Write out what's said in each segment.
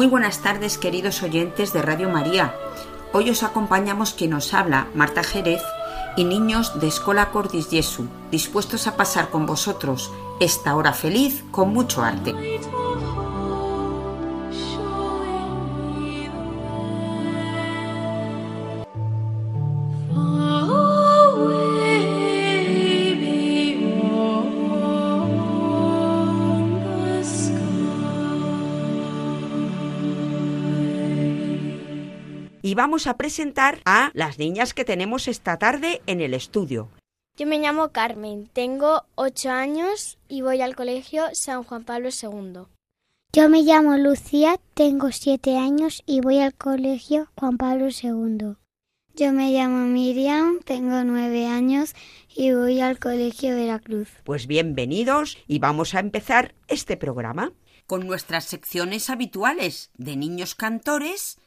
Muy buenas tardes, queridos oyentes de Radio María. Hoy os acompañamos quien nos habla, Marta Jerez, y niños de Escola Cordis Jesu, dispuestos a pasar con vosotros esta hora feliz con mucho arte. Vamos a presentar a las niñas que tenemos esta tarde en el estudio. Yo me llamo Carmen, tengo ocho años y voy al colegio San Juan Pablo II. Yo me llamo Lucía, tengo siete años y voy al colegio Juan Pablo II. Yo me llamo Miriam, tengo nueve años y voy al colegio Veracruz. Pues bienvenidos y vamos a empezar este programa con nuestras secciones habituales de niños cantores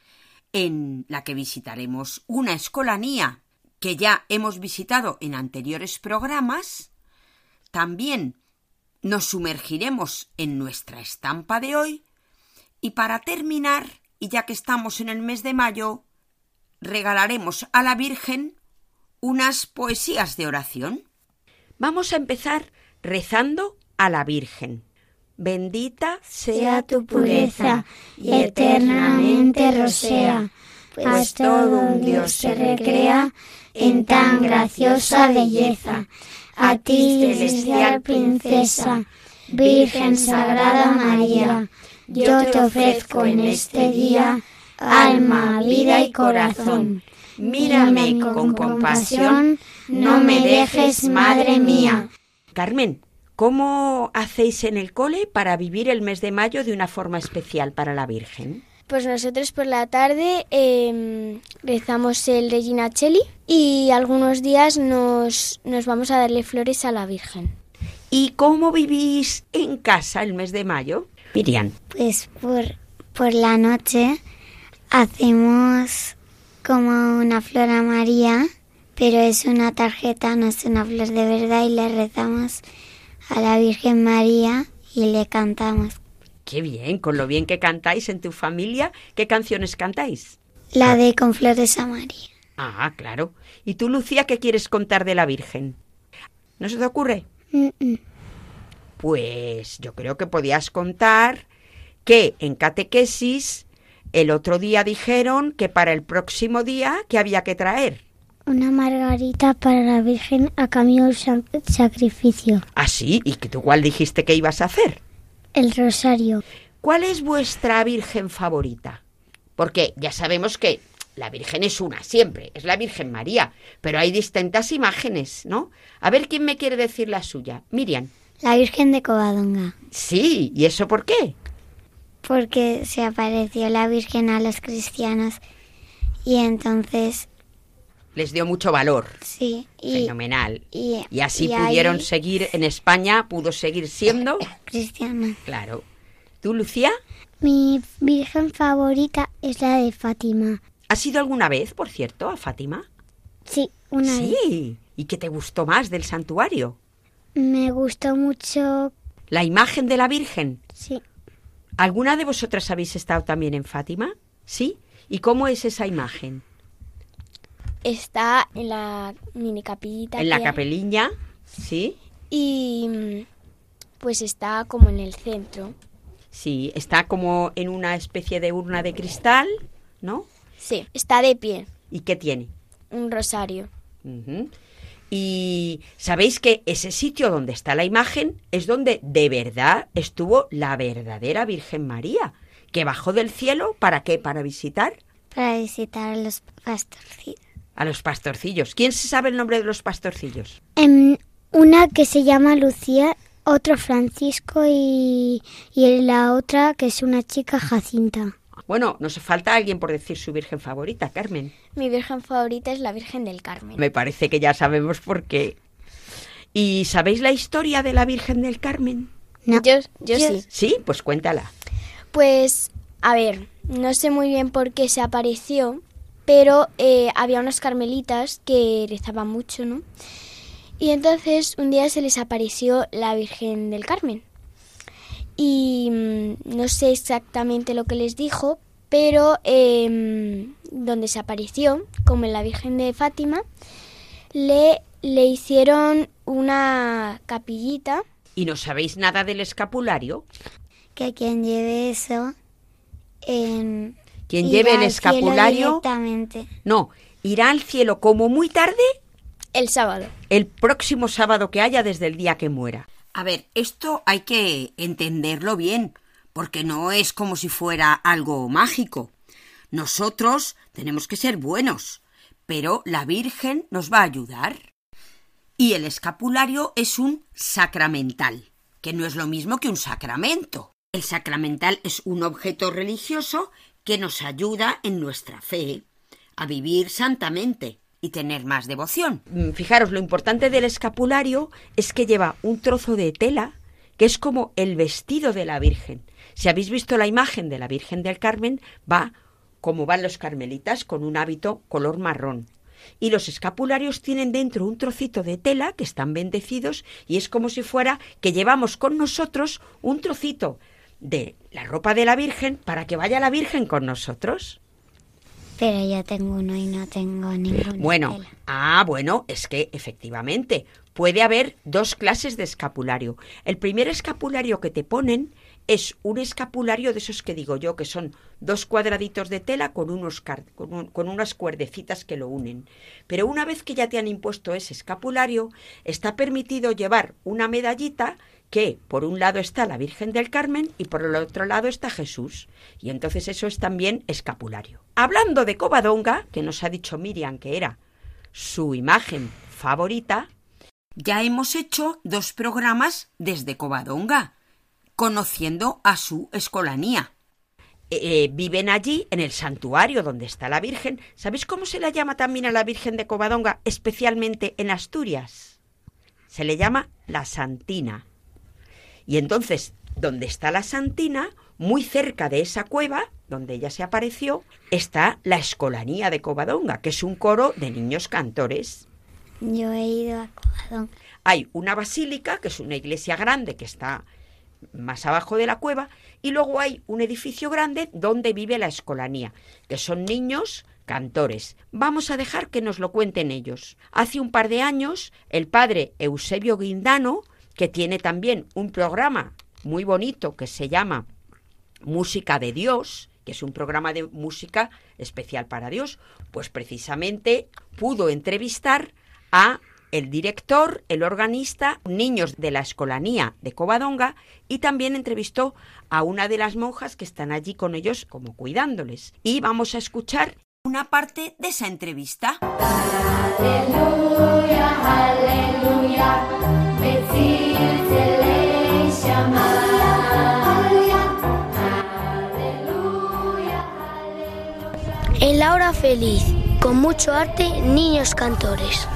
en la que visitaremos una escolanía que ya hemos visitado en anteriores programas. También nos sumergiremos en nuestra estampa de hoy. Y para terminar, y ya que estamos en el mes de mayo, regalaremos a la Virgen unas poesías de oración. Vamos a empezar rezando a la Virgen. Bendita Sea tu pureza y eternamente rosea, pues todo un Dios se recrea en tan graciosa belleza. A ti, celestial princesa, Virgen Sagrada María, yo te ofrezco en este día alma, vida y corazón. Mírame con compasión, no me dejes, Madre mía. Carmen, ¿cómo hacéis en el cole para vivir el mes de mayo de una forma especial para la Virgen? Pues nosotros por la tarde eh, rezamos el Regina Cheli y algunos días nos, nos vamos a darle flores a la Virgen. ¿Y cómo vivís en casa el mes de mayo? Miriam. Pues por, por la noche hacemos como una flor a María, pero es una tarjeta, no es una flor de verdad y le rezamos a la Virgen María y le cantamos. Qué bien, con lo bien que cantáis en tu familia, ¿qué canciones cantáis? La de con flores a María. Ah, claro. ¿Y tú, Lucía, qué quieres contar de la Virgen? ¿No se te ocurre? Mm, mm. Pues yo creo que podías contar que en catequesis el otro día dijeron que para el próximo día que había que traer. Una margarita para la Virgen a cambio del sa- sacrificio. Ah, sí, y que tú cuál dijiste que ibas a hacer. El rosario. ¿Cuál es vuestra Virgen favorita? Porque ya sabemos que la Virgen es una siempre, es la Virgen María, pero hay distintas imágenes, ¿no? A ver quién me quiere decir la suya. Miriam. La Virgen de Covadonga. Sí, ¿y eso por qué? Porque se apareció la Virgen a los cristianos y entonces Les dio mucho valor. sí y, Fenomenal. y, Y así y ahí- pudieron seguir en España, pudo seguir siendo. cristianos. Claro. ¿Tú, Lucía? Mi Virgen favorita es la de Fátima. ¿Has ido alguna vez, por cierto, a Fátima? Sí, una vez. sí. ¿Y qué te gustó más del santuario? Me gustó mucho. La imagen de la Virgen. Sí, ¿Alguna de vosotras habéis estado también en Fátima? ¿Sí? ¿Y cómo es esa imagen? Está en la mini capillita. En la capeliña, ¿sí? Y mm, pues está como en el centro. Sí, está como en una especie de urna de cristal, ¿no? Sí, está de pie. ¿Y qué tiene? Un rosario. Y sabéis que ese sitio donde está la imagen es donde de verdad estuvo la verdadera Virgen María, que bajó del cielo para qué? Para visitar Para visitar a los pastorcillos. A los pastorcillos. ¿Quién se sabe el nombre de los pastorcillos? Em, una que se llama Lucía, otro Francisco y, y la otra que es una chica Jacinta. Bueno, nos falta alguien por decir su Virgen favorita, Carmen. Mi virgen favorita es la Virgen del Carmen. Me parece que ya sabemos por qué. ¿Y sabéis la historia de la Virgen del Carmen? No. Yo, yo sí. Sí, pues cuéntala. Pues, a ver, no sé muy bien por qué se apareció, pero eh, había unas carmelitas que rezaban mucho, ¿no? Y entonces un día se les apareció la Virgen del Carmen. Y mm, no sé exactamente lo que les dijo, pero em, donde se apareció, como en la Virgen de Fátima, le, le hicieron una capillita ¿Y no sabéis nada del escapulario? Que quien lleve eso en Quien irá lleve el escapulario, directamente. no, irá al cielo como muy tarde el sábado. el próximo sábado que haya desde el día que muera. A ver, esto hay que entenderlo bien, porque no es como si fuera algo mágico. Nosotros tenemos que ser buenos, pero la Virgen nos va a ayudar. Y el escapulario es un sacramental, que no es lo mismo que un sacramento. El sacramental es un objeto religioso que nos ayuda en nuestra fe a vivir santamente y tener más devoción. Mm, Fijaros, lo importante del escapulario es que lleva un trozo de tela que es como el vestido de la Virgen. Si habéis visto la imagen de la Virgen del Carmen, va como van los carmelitas, con un hábito color marrón. Y los escapularios tienen dentro un trocito de tela que están bendecidos y es como si fuera que llevamos con nosotros un trocito de la ropa de la Virgen para que vaya la Virgen con nosotros. Pero yo tengo uno y no tengo ninguna Bueno, tela. ah, bueno, es que efectivamente puede haber dos clases de escapulario. El primer escapulario que te ponen es un escapulario de esos que digo yo, que son dos cuadraditos de tela con, unos con, un- con unas cuerdecitas que lo unen. Pero una vez que ya te han impuesto ese escapulario, está permitido llevar una medallita que por un lado está la Virgen del Carmen y por el otro lado está Jesús. Y entonces eso es también escapulario. Hablando de Covadonga, que nos ha dicho Miriam que era su imagen favorita, Ya hemos hecho dos programas desde Covadonga, conociendo a su escolanía. eh, viven allí en el santuario donde está la Virgen. ¿Sabéis cómo se la llama también a la Virgen de Covadonga, especialmente en Asturias? Se le llama la Santina. Y entonces, donde está la Santina, muy cerca de esa cueva, donde ella se apareció, está la Escolanía de Covadonga, que es un coro de niños cantores. Yo he ido a Covadonga. Hay una basílica, que es una iglesia grande que está más abajo de la cueva, y luego hay un edificio grande donde vive la escolanía, que son niños cantores. Vamos a dejar que nos lo cuenten ellos. Hace un par de años, el padre Eusebio Guindano, que tiene también un programa muy bonito que se llama Música de Dios, que es un programa de música especial para Dios, pues precisamente pudo entrevistar a el director, el organista, niños de la escolanía de Covadonga y también entrevistó a una de las monjas que están allí con ellos como cuidándoles. Y vamos a escuchar Una parte de esa entrevista. En la hora feliz, con mucho arte, niños cantores.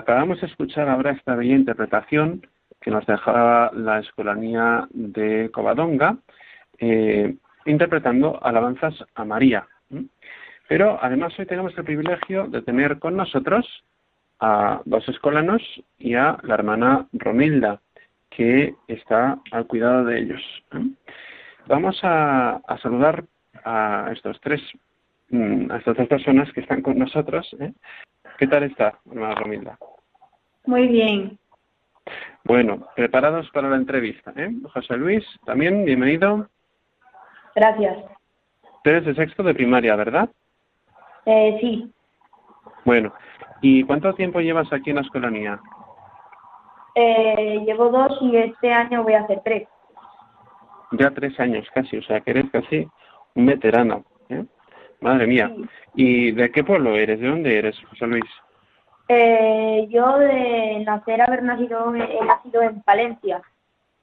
Acabamos de escuchar ahora esta bella interpretación que nos dejaba la Escolanía de Covadonga, eh, interpretando alabanzas a María. Pero además hoy tenemos el privilegio de tener con nosotros a dos escolanos y a la hermana Romilda, que está al cuidado de ellos. Vamos a, saludar a estos tres, a estas tres personas que están con nosotros. ¿eh? ¿Qué tal está, hermana Romilda? Muy bien. Bueno, preparados para la entrevista. ¿eh? José Luis, también, bienvenido. Gracias. Ustedes de sexto de primaria, ¿verdad? Eh, sí. Bueno, ¿y cuánto tiempo llevas aquí en la escolanía? Eh, llevo dos y este año voy a hacer tres. Ya tres años casi, o sea que eres casi un veterano. ¿eh? Madre mía. ¿Y de qué pueblo eres? ¿De dónde eres, José Luis? Eh, yo de nacer, haber nacido, he nacido en Palencia,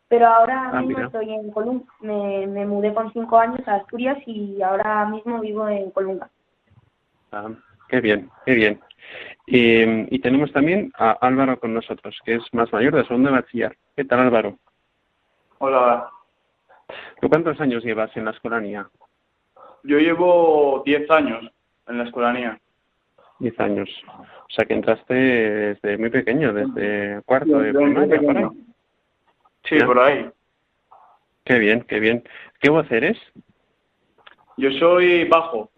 pero ahora ah, mismo estoy en Colunga. Me, me, mudé con cinco años a Asturias y ahora mismo vivo en Colunga. Ah, qué bien, qué bien. Y, y, tenemos también a Álvaro con nosotros, que es más mayor de segundo de bachiller. ¿Qué tal, Álvaro? Hola. ¿Tú cuántos años llevas en la escolanía? Yo llevo diez años en la escolanía. Diez años. O sea que entraste desde muy pequeño, desde cuarto de primaria, por ahí. Sí, por ahí. Qué bien, qué bien. ¿Qué voz eres? Yo soy bajo.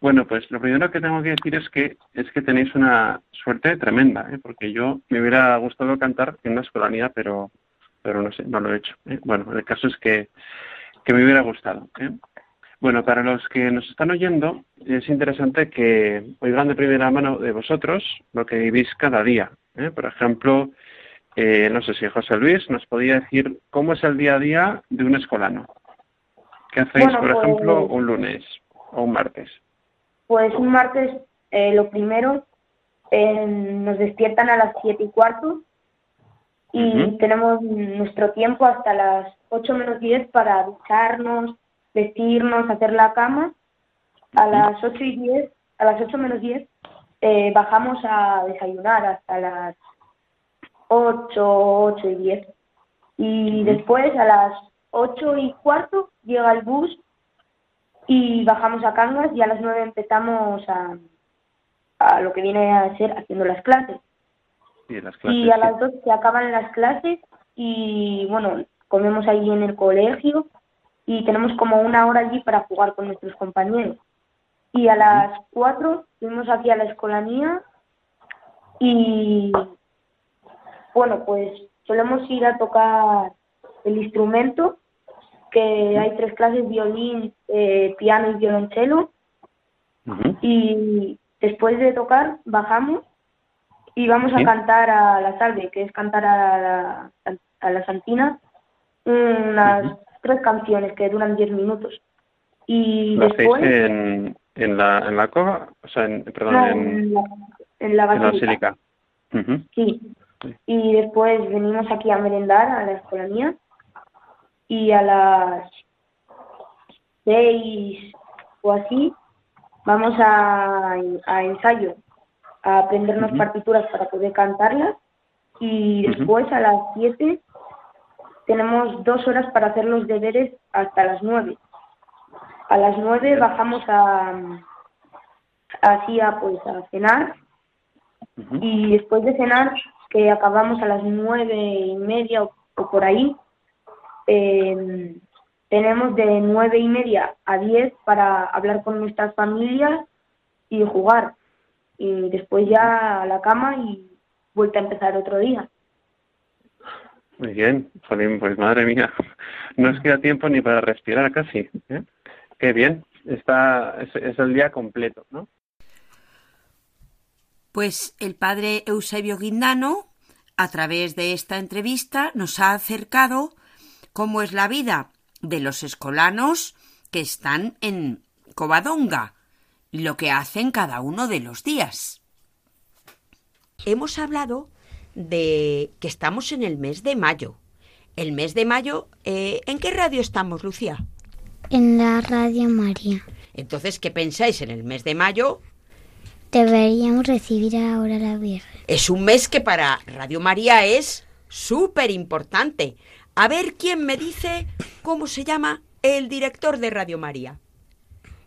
Bueno, pues lo primero que tengo que decir es que es que tenéis una suerte tremenda, ¿eh? porque yo me hubiera gustado cantar en una escolanía, pero pero no sé, no lo he hecho. ¿eh? Bueno, el caso es que, que me hubiera gustado. ¿eh? Bueno, para los que nos están oyendo, es interesante que oigan de primera mano de vosotros lo que vivís cada día. ¿eh? Por ejemplo, eh, no sé si José Luis nos podía decir cómo es el día a día de un escolano. ¿Qué hacéis, por ejemplo, pues un lunes o un martes? Pues un martes, eh, lo primero, nos despiertan a las siete y cuarto y tenemos nuestro tiempo hasta las ocho menos diez para ducharnos, vestirnos, hacer la cama. A las ocho y diez, a las ocho menos diez, eh, bajamos a desayunar hasta las ocho, ocho y diez. Y después a las ocho y cuarto llega el bus y bajamos a Cangas y a las nueve empezamos a, a lo que viene a ser haciendo las clases. y a las dos se acaban las clases y bueno, comemos ahí en el colegio y tenemos como una hora allí para jugar con nuestros compañeros. Y a las cuatro fuimos aquí a la escolanía y bueno, pues solemos ir a tocar el instrumento, que hay tres clases, violín, eh, piano y violonchelo. Y después de tocar, bajamos y vamos a cantar a la salve, que es cantar a la, a la santina, unas tres canciones que duran diez minutos. Y después... En, en, la, en la cova? O sea, en, perdón, en, la, en la basílica. sí. Y después venimos aquí a merendar a la escolanía y a las seis o así vamos a, a ensayo, a aprendernos partituras para poder cantarlas y después a las siete tenemos dos horas para hacer los deberes hasta las nueve. A las nueve bajamos a así a pues a cenar y después de cenar que acabamos a las nueve y media o, por ahí em, tenemos de nueve y media a diez para hablar con nuestras familias y jugar y después ya a la cama y vuelta a empezar otro día. Muy bien, pues madre mía, no os queda tiempo ni para respirar casi. ¿eh? Qué bien, está, es, el día completo, ¿no? Pues el padre Eusebio Guindano, a través de esta entrevista, nos ha acercado cómo es la vida de los escolanos que están en Covadonga y lo que hacen cada uno de los días. Hemos hablado de que estamos en el mes de mayo. El mes de mayo, eh, ¿en qué radio estamos, Lucía? En la Radio María. Entonces, ¿qué pensáis en el mes de mayo? Deberíamos recibir ahora a la Virgen. Es un mes que para Radio María es súper importante. A ver quién me dice cómo se llama el director de Radio María.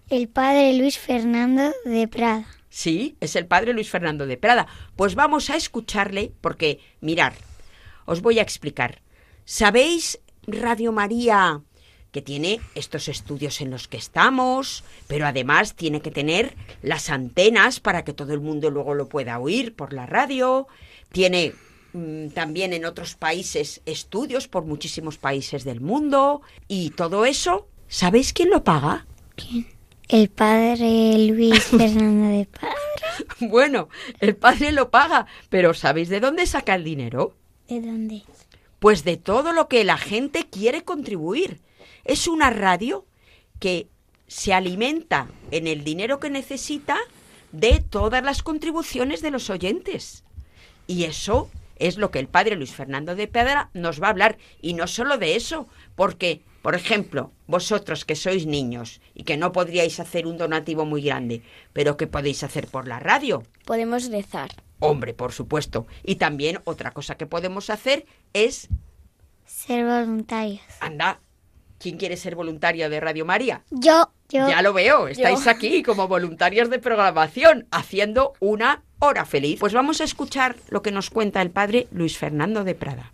El padre Luis Fernando de Prada. Sí, es el padre Luis Fernando de Prada. Pues vamos a escucharle porque, mirar, os voy a explicar. ¿Sabéis Radio María que tiene estos estudios en los que estamos, pero además tiene que tener las antenas para que todo el mundo luego lo pueda oír por la radio, tiene mm, también en otros países estudios por muchísimos países del mundo y todo eso, ¿sabéis quién lo paga? ¿Quién? El padre Luis Fernando de Prada. bueno, el padre lo paga, pero ¿sabéis de dónde saca el dinero? ¿De dónde? Pues de todo lo que la gente quiere contribuir. Es una radio que se alimenta en el dinero que necesita de todas las contribuciones de los oyentes. Y eso es lo que el padre Luis Fernando de Pedra nos va a hablar. Y no solo de eso, porque, por ejemplo, vosotros que sois niños y que no podríais hacer un donativo muy grande, pero que podéis hacer por la radio. Podemos rezar. Hombre, por supuesto. Y también otra cosa que podemos hacer es... Ser voluntarios. Anda, ¿quién quiere ser voluntario de Radio María? Yo, yo. Ya lo veo, estáis aquí como voluntarios de programación, haciendo una hora feliz. Pues vamos a escuchar lo que nos cuenta el padre Luis Fernando de Prada.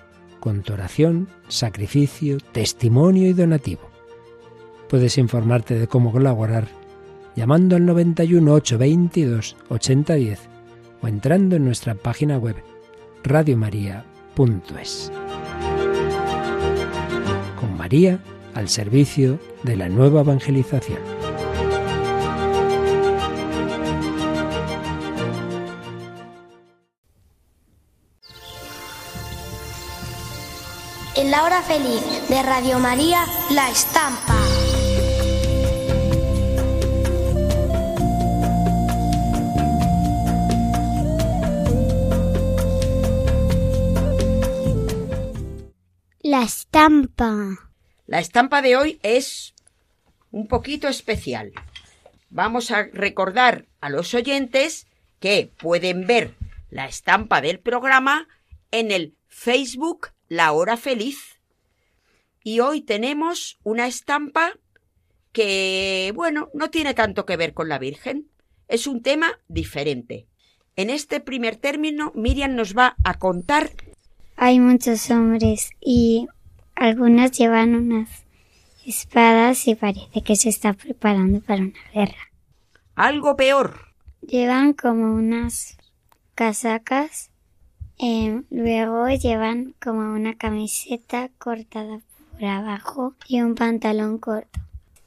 con tu oración, sacrificio, testimonio y donativo. Puedes informarte de cómo colaborar llamando al 91 822 8010 o entrando en nuestra página web radiomaria.es. Con María al servicio de la nueva evangelización. La hora feliz de Radio María, La Estampa. La estampa. La estampa de hoy es un poquito especial. Vamos a recordar a los oyentes que pueden ver la estampa del programa en el Facebook La Hora Feliz. Y hoy tenemos una estampa que, bueno, no tiene tanto que ver con la Virgen. Es un tema diferente. En este primer término, Miriam nos va a contar Hay muchos hombres y algunos llevan unas espadas y parece que se está preparando para una guerra. algo peor. Llevan como unas casacas, eh, luego llevan como una camiseta cortada por abajo y un pantalón corto.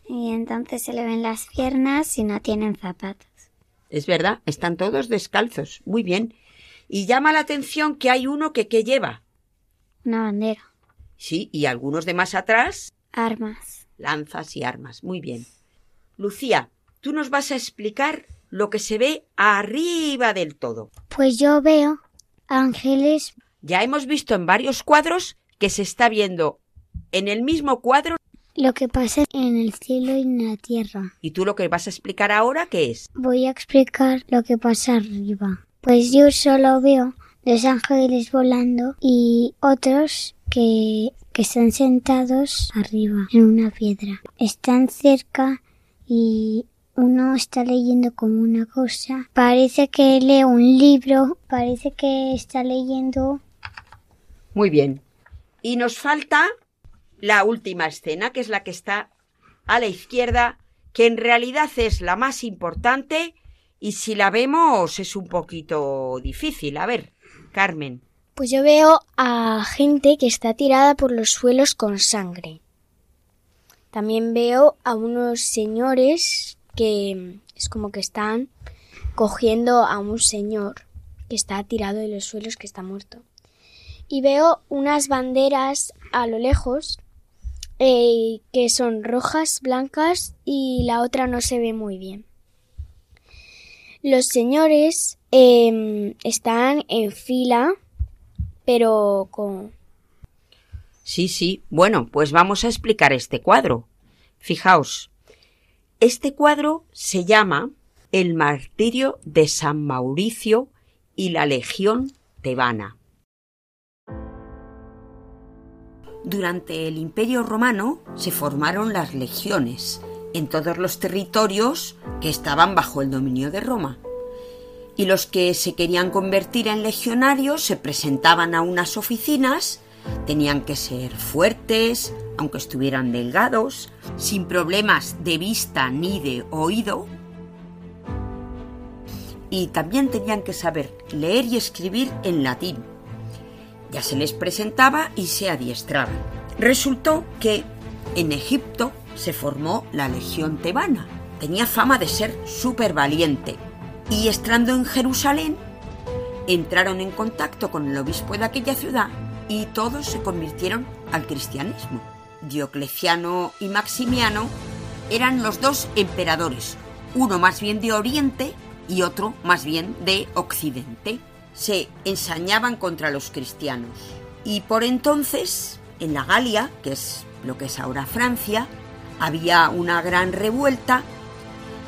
Y entonces se le ven las piernas y no tienen zapatos. Es verdad, están todos descalzos. Muy bien. Y llama la atención que hay uno que ¿qué lleva? Una bandera, Sí, y algunos de más atrás, armas. lanzas y armas. Muy bien. Lucía, tú nos vas a explicar lo que se ve arriba del todo. Pues yo veo ángeles Ya hemos visto en varios cuadros que se está viendo en el mismo cuadro lo que pasa en el cielo y en la tierra. y tú lo que vas a explicar ahora qué es. Voy a explicar lo que pasa arriba. Pues yo solo veo dos ángeles volando y otros que, que están sentados arriba en una piedra. Están cerca y uno está leyendo como una cosa. Parece que lee un libro, parece que está leyendo. Muy bien. Y nos falta la última escena, que es la que está a la izquierda, que en realidad es la más importante y si la vemos es un poquito difícil. A ver, Carmen. Pues yo veo a gente que está tirada por los suelos con sangre. También veo a unos señores que es como que están cogiendo a un señor que está tirado en los suelos, que está muerto. Y veo unas banderas a lo lejos eh, que son rojas, blancas y la otra no se ve muy bien. Los señores em, están en fila, pero con Sí, sí. Bueno, pues vamos a explicar este cuadro. Fijaos, este cuadro se llama El martirio de San Mauricio y la Legión tebana. Durante el Imperio Romano se formaron las legiones en todos los territorios que estaban bajo el dominio de Roma. Y los que se querían convertir en legionarios se presentaban a unas oficinas Tenían que ser fuertes, aunque estuvieran delgados, sin problemas de vista ni de oído. Y también tenían que saber leer y escribir en latín. Ya se les presentaba y se adiestraban. Resultó que en Egipto se formó la Legión Tebana. Tenía fama de ser súper valiente. Y estando en Jerusalén, entraron en contacto con el obispo de aquella ciudad y todos se convirtieron al cristianismo. Diocleciano y Maximiano eran los dos emperadores, uno más bien de Oriente y otro más bien de Occidente. Se ensañaban contra los cristianos. Y por entonces, en la Galia, que es lo que es ahora Francia, había una gran revuelta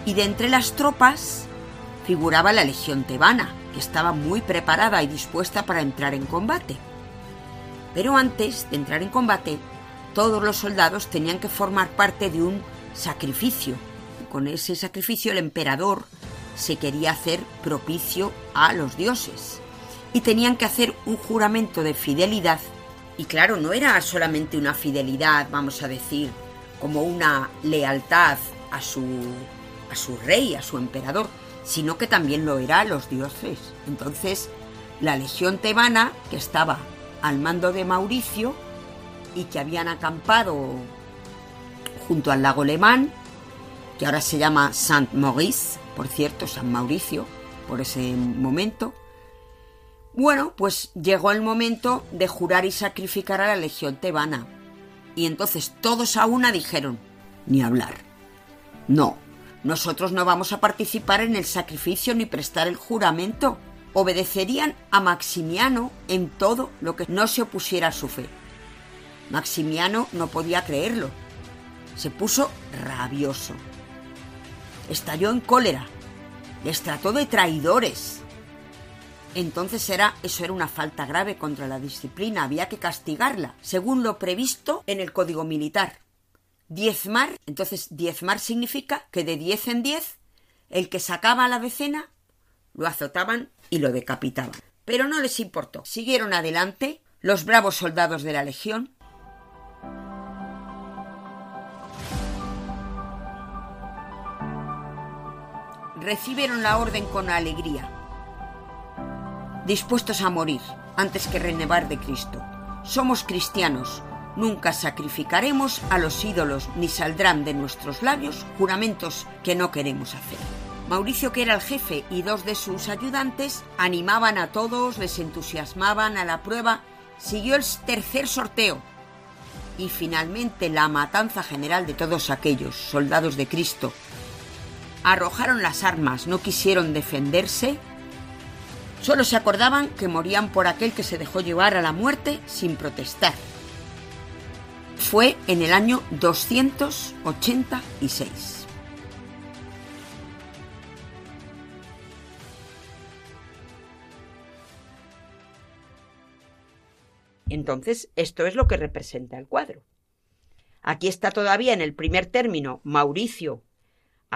y de entre las tropas figuraba la legión tebana, que estaba muy preparada y dispuesta para entrar en combate. Pero antes de entrar en combate, todos los soldados tenían que formar parte de un sacrificio. Con ese sacrificio el emperador se quería hacer propicio a los dioses. Y tenían que hacer un juramento de fidelidad. Y claro, no era solamente una fidelidad, vamos a decir, como una lealtad a su, a su rey, a su emperador, sino que también lo era a los dioses. Entonces, la legión tebana, que estaba al mando de Mauricio y que habían acampado junto al lago Lemán, que ahora se llama Saint Maurice, por cierto, San Mauricio, por ese momento. Bueno, pues llegó el momento de jurar y sacrificar a la legión tebana. Y entonces todos a una dijeron, ni hablar. No, nosotros no vamos a participar en el sacrificio ni prestar el juramento obedecerían a Maximiano en todo lo que no se opusiera a su fe. Maximiano no podía creerlo. Se puso rabioso. Estalló en cólera. Les trató de traidores. Entonces era, eso era una falta grave contra la disciplina, había que castigarla, según lo previsto en el Código Militar. Diezmar, entonces diezmar significa que de diez en diez, el que sacaba la decena lo azotaban y lo decapitaban. Pero no les importó. Siguieron adelante los bravos soldados de la Legión. Recibieron la orden con alegría, dispuestos a morir antes que renevar de Cristo. Somos cristianos, nunca sacrificaremos a los ídolos ni saldrán de nuestros labios juramentos que no queremos hacer. Mauricio, que era el jefe, y dos de sus ayudantes animaban a todos, les entusiasmaban a la prueba. Siguió el tercer sorteo y finalmente la matanza general de todos aquellos soldados de Cristo. Arrojaron las armas, no quisieron defenderse, solo se acordaban que morían por aquel que se dejó llevar a la muerte sin protestar. Fue en el año 286. Entonces, esto es lo que representa el cuadro. Aquí está todavía en el primer término Mauricio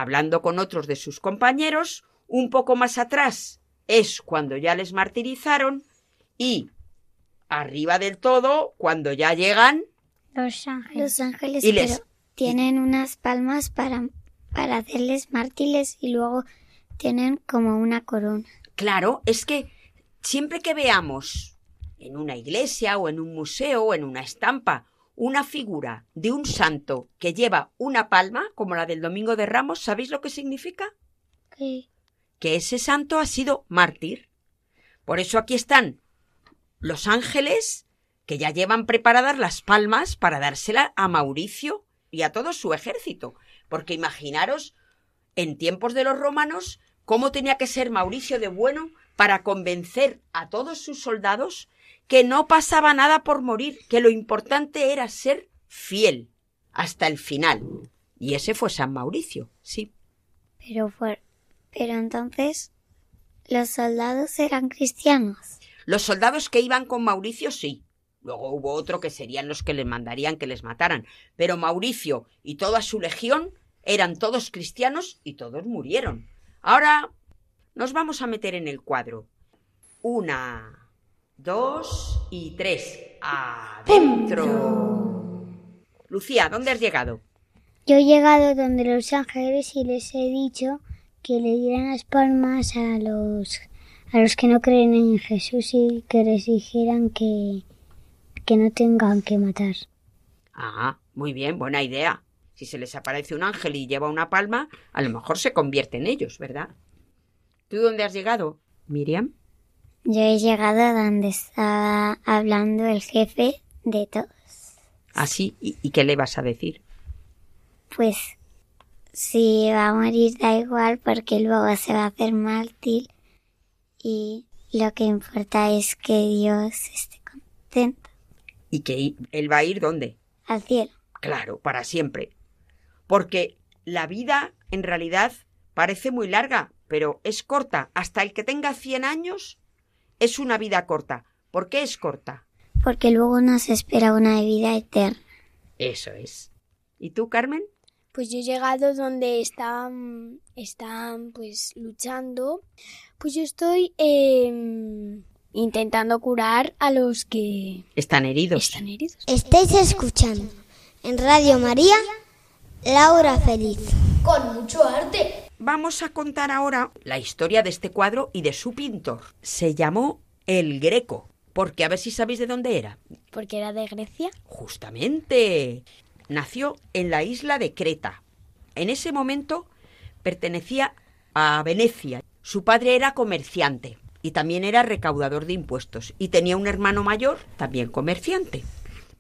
hablando con otros de sus compañeros. Un poco más atrás es cuando ya les martirizaron y arriba del todo cuando ya llegan los ángeles. Los ángeles y les... tienen unas palmas para, para hacerles mártires y luego tienen como una corona. Claro, es que siempre que veamos en una iglesia o en un museo o en una estampa una figura de un santo que lleva una palma, como la del Domingo de Ramos, ¿sabéis lo que significa? ¿Qué? Que ese santo ha sido mártir. Por eso aquí están los ángeles que ya llevan preparadas las palmas para dársela a Mauricio y a todo su ejército. Porque imaginaros, en tiempos de los romanos, cómo tenía que ser Mauricio de bueno para convencer a todos sus soldados que no pasaba nada por morir, que lo importante era ser fiel hasta el final. Y ese fue San Mauricio, sí. Pero fue, pero entonces los soldados eran cristianos. Los soldados que iban con Mauricio sí. Luego hubo otro que serían los que les mandarían que les mataran. Pero Mauricio y toda su legión eran todos cristianos y todos murieron. Ahora nos vamos a meter en el cuadro. Una, dos y tres. Adentro. Lucía, ¿dónde has llegado? Yo he llegado donde los ángeles y les he dicho que le dieran las palmas a los a los que no creen en Jesús y que les dijeran que que no tengan que matar. Ah, muy bien, buena idea. Si se les aparece un ángel y lleva una palma, a lo mejor se convierte en ellos, ¿verdad? ¿Tú dónde has llegado, Miriam? Yo he llegado a donde estaba hablando el jefe de todos. ¿Ah, sí? ¿Y, qué le vas a decir? Pues si va a morir da igual porque luego se va a hacer mártir y lo que importa es que Dios esté contento. ¿Y que él va a ir dónde? Al cielo. Claro, para siempre. Porque la vida en realidad parece muy larga, pero es corta. Hasta el que tenga 100 años es una vida corta. ¿Por qué es corta? Porque luego nos espera una vida eterna. Eso es. ¿Y tú, Carmen? Pues yo he llegado donde están, están pues luchando. Pues yo estoy em, intentando curar a los que están heridos. Están heridos. Estáis escuchando en Radio María Laura Feliz. Con mucho arte. Vamos a contar ahora la historia de este cuadro y de su pintor. Se llamó El Greco, porque a ver si sabéis de dónde era. Porque era de Grecia. Justamente. Nació en la isla de Creta. En ese momento pertenecía a Venecia. Su padre era comerciante y también era recaudador de impuestos y tenía un hermano mayor, también comerciante.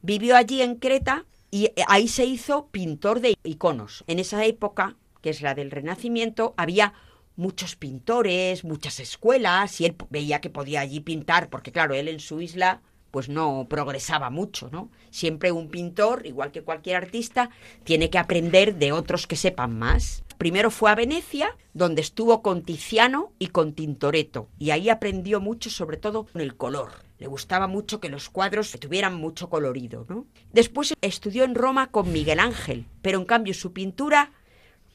Vivió allí en Creta y ahí se hizo pintor de iconos. En esa época que es la del Renacimiento, había muchos pintores, muchas escuelas, y él veía que podía allí pintar, porque claro, él en su isla pues no progresaba mucho, ¿no? Siempre un pintor, igual que cualquier artista, tiene que aprender de otros que sepan más. Primero fue a Venecia, donde estuvo con Tiziano y con Tintoretto, y ahí aprendió mucho, sobre todo con el color. Le gustaba mucho que los cuadros tuvieran mucho colorido, ¿no? Después estudió en Roma con Miguel Ángel, pero en cambio su pintura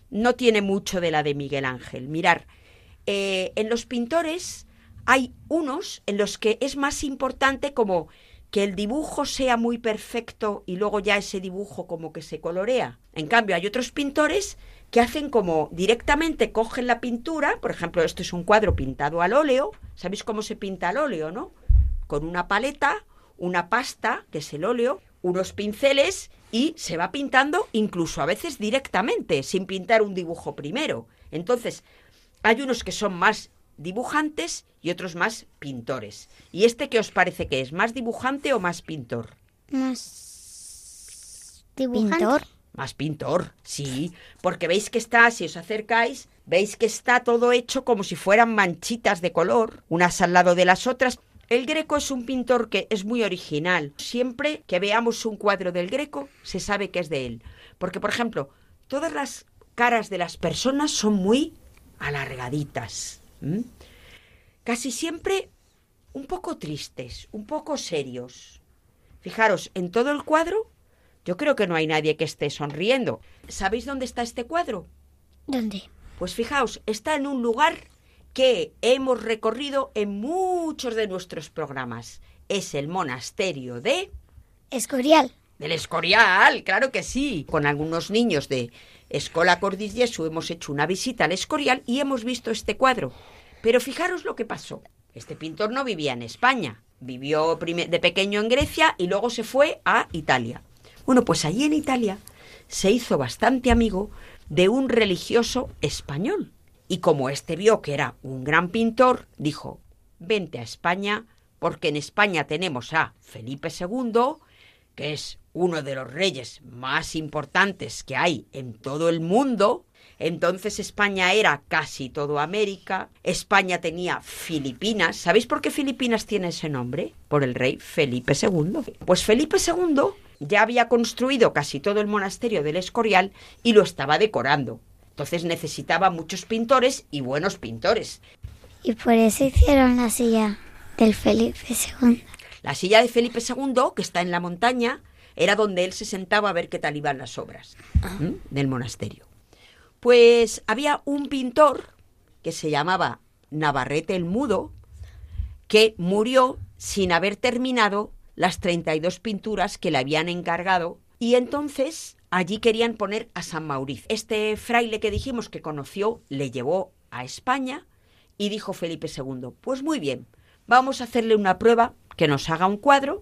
no tiene mucho de la de Miguel Ángel. Mirar, eh, en los pintores hay unos en los que es más importante como que el dibujo sea muy perfecto y luego ya ese dibujo como que se colorea. En cambio, hay otros pintores que hacen como directamente cogen la pintura, por ejemplo, esto es un cuadro pintado al óleo, ¿sabéis cómo se pinta al óleo, no? Con una paleta, una pasta, que es el óleo, unos pinceles y se va pintando incluso a veces directamente, sin pintar un dibujo primero. Entonces, hay unos que son más dibujantes y otros más pintores. ¿Y este qué os parece que es? ¿Más dibujante o más pintor? Más dibujante. Más pintor, sí, porque veis que está, si os acercáis, veis que está todo hecho como si fueran manchitas de color, unas al lado de las otras, el Greco es un pintor que es muy original. Siempre que veamos un cuadro del Greco, se sabe que es de él. Porque, por ejemplo, todas las caras de las personas son muy alargaditas. Casi siempre un poco tristes, un poco serios. Fijaros, en todo el cuadro, yo creo que no hay nadie que esté sonriendo. ¿Sabéis dónde está este cuadro? ¿Dónde? Pues fijaos, está en un lugar que hemos recorrido en muchos de nuestros programas. Es el monasterio de... Escorial. Del Escorial, claro que sí. Con algunos niños de Escola Cordis Jesu hemos hecho una visita al Escorial y hemos visto este cuadro. Pero fijaros lo que pasó. Este pintor no vivía en España, vivió de pequeño en Grecia y luego se fue a Italia. Bueno, pues allí en Italia se hizo bastante amigo de un religioso español. Y como éste vio que era un gran pintor, dijo, vente a España, porque en España tenemos a Felipe II, que es uno de los reyes más importantes que hay en todo el mundo. Entonces España era casi todo América. España tenía Filipinas. ¿Sabéis por qué Filipinas tiene ese nombre? Por el rey Felipe II. Pues Felipe II ya había construido casi todo el monasterio del Escorial y lo estaba decorando. Entonces necesitaba muchos pintores y buenos pintores. Y por eso hicieron la silla del Felipe II. La silla de Felipe II, que está en la montaña, era donde él se sentaba a ver qué tal iban las obras del monasterio. Pues había un pintor que se llamaba Navarrete el Mudo, que murió sin haber terminado las 32 pinturas que le habían encargado y entonces allí querían poner a San Mauricio. Este fraile que dijimos que conoció le llevó a España y dijo Felipe II, pues muy bien, vamos a hacerle una prueba que nos haga un cuadro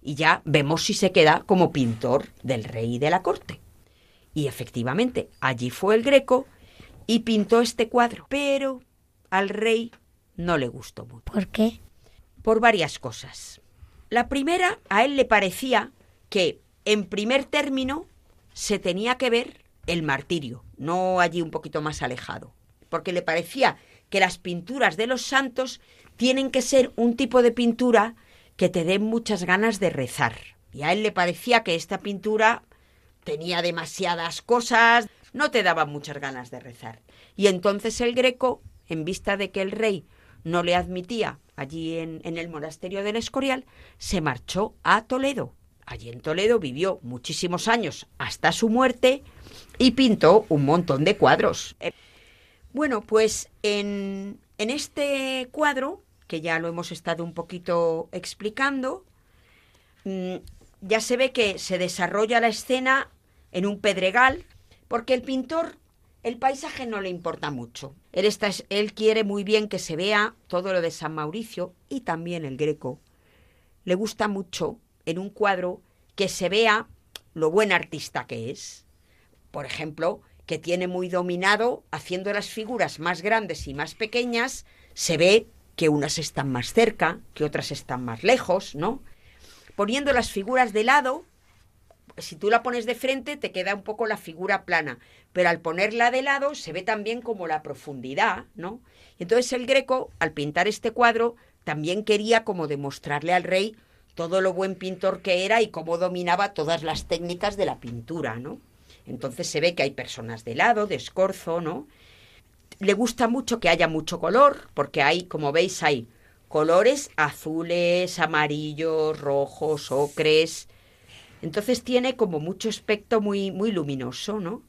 y ya vemos si se queda como pintor del rey de la corte. Y efectivamente, allí fue el Greco y pintó este cuadro, pero al rey no le gustó mucho. ¿Por qué? Por varias cosas. La primera, a él le parecía que, en primer término, se tenía que ver el martirio, no allí un poquito más alejado, porque le parecía que las pinturas de los santos tienen que ser un tipo de pintura que te den muchas ganas de rezar. Y a él le parecía que esta pintura tenía demasiadas cosas, no te daba muchas ganas de rezar. Y entonces el greco, en vista de que el rey no le admitía allí en, en el monasterio del Escorial, se marchó a Toledo. Allí en Toledo vivió muchísimos años hasta su muerte y pintó un montón de cuadros. Eh, bueno, pues en, en este cuadro que ya lo hemos estado un poquito explicando, mm, ya se ve que se desarrolla la escena en un pedregal, porque el pintor el paisaje no le importa mucho. Él, está, él quiere muy bien que se vea todo lo de San Mauricio y también el Greco. Le gusta mucho en un cuadro que se vea lo buen artista que es. Por ejemplo, que tiene muy dominado, haciendo las figuras más grandes y más pequeñas, se ve que unas están más cerca, que otras están más lejos, ¿no? Poniendo las figuras de lado, si tú la pones de frente te queda un poco la figura plana, pero al ponerla de lado se ve también como la profundidad, ¿no? entonces el Greco, al pintar este cuadro, también quería como demostrarle al rey todo lo buen pintor que era y cómo dominaba todas las técnicas de la pintura, ¿no? Entonces se ve que hay personas de lado, de escorzo, ¿no? le gusta mucho que haya mucho color, porque hay, como veis, hay colores azules, amarillos, rojos, ocres. Entonces tiene como mucho aspecto muy, muy luminoso, ¿no?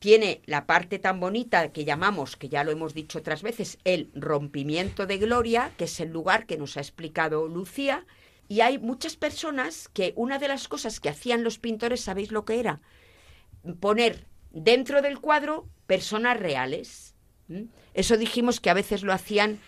Tiene la parte tan bonita que llamamos, que ya lo hemos dicho otras veces, el rompimiento de gloria, que es el lugar que nos ha explicado Lucía. Y hay muchas personas que una de las cosas que hacían los pintores, ¿sabéis lo que era? Poner dentro del cuadro personas reales. Eso dijimos que a veces lo hacían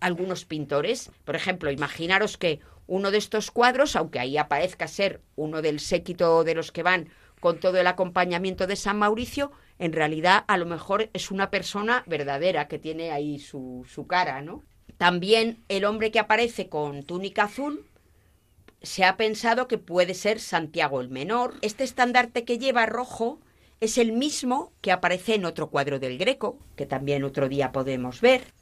algunos pintores. Por ejemplo, imaginaros que uno de estos cuadros, aunque ahí aparezca ser uno del séquito de los que van con todo el acompañamiento de San Mauricio, en realidad a lo mejor es una persona verdadera que tiene ahí su, su cara, ¿no? También el hombre que aparece con túnica azul, se ha pensado que puede ser Santiago el Menor. Este estandarte que lleva rojo es el mismo que aparece en otro cuadro del Greco, que también otro día podemos ver.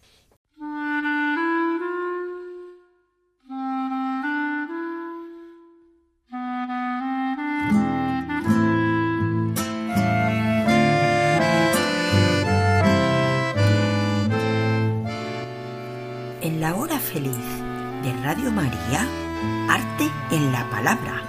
En la hora feliz de Radio María, arte en la palabra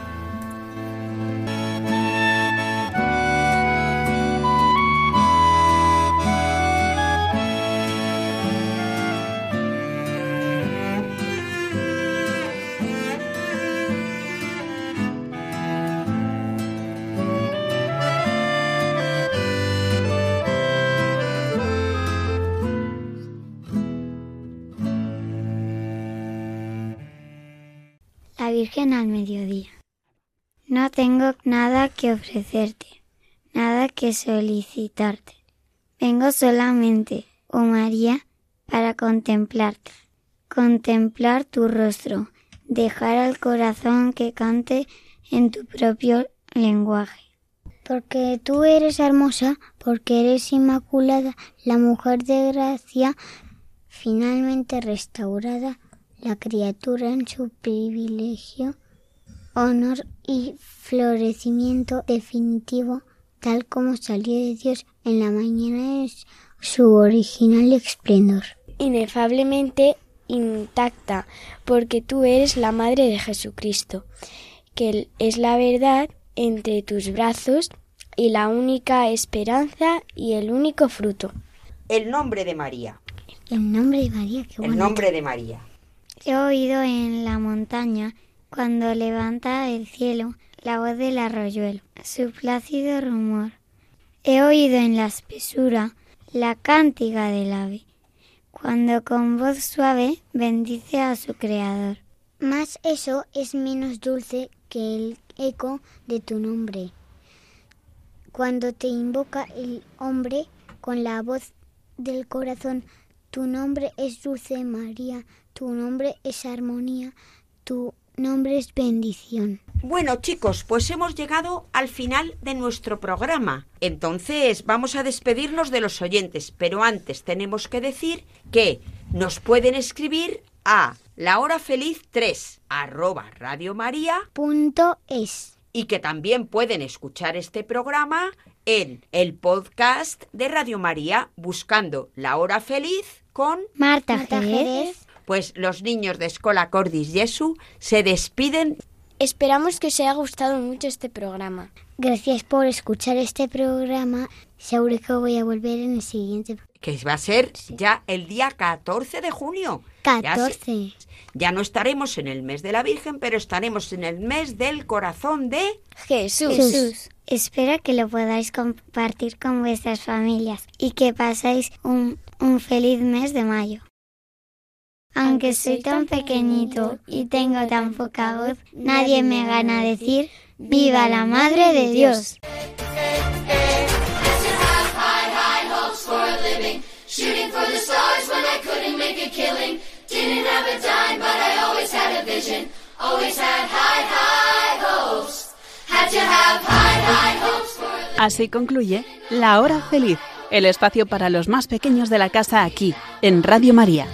al mediodía. No tengo nada que ofrecerte, nada que solicitarte. Vengo solamente, oh María, para contemplarte, contemplar tu rostro, dejar al corazón que cante en tu propio lenguaje. Porque tú eres hermosa, porque eres inmaculada, la mujer de gracia, finalmente restaurada, la criatura en su privilegio, honor y florecimiento definitivo, tal como salió de Dios en la mañana de su original esplendor. Inefablemente intacta, porque tú eres la Madre de Jesucristo, que es la verdad entre tus brazos y la única esperanza y el único fruto. El nombre de María. El nombre de María, qué El nombre de María. He oído en la montaña, cuando levanta el cielo, la voz del arroyuelo, su plácido rumor. He oído en la espesura la cántiga del ave, cuando con voz suave bendice a su creador. Mas eso es menos dulce que el eco de tu nombre. Cuando te invoca el hombre con la voz del corazón, tu nombre es dulce María, tu nombre es armonía, tu nombre es bendición. Bueno chicos, pues hemos llegado al final de nuestro programa. Entonces vamos a despedirnos de los oyentes, pero antes tenemos que decir que nos pueden escribir a la hora feliz 3 arroba es y que también pueden escuchar este programa en el podcast de Radio María buscando La Hora Feliz con Marta, Jerez. Pues los niños de Escola Cordis Jesu se despiden. Esperamos que os haya gustado mucho este programa. Gracias por escuchar este programa. Seguro que voy a volver en el siguiente. Que va a ser ya el día 14 de junio. 14. Ya, no estaremos en el mes de la Virgen, pero estaremos en el mes del corazón de Jesús. Jesús. Espero que lo podáis compartir con vuestras familias y que pasáis un, un feliz mes de mayo. Aunque soy tan pequeñito y tengo tan poca voz, nadie me gana decir ¡Viva la Madre de Dios! Así concluye La Hora Feliz, el espacio para los más pequeños de la casa aquí, en Radio María.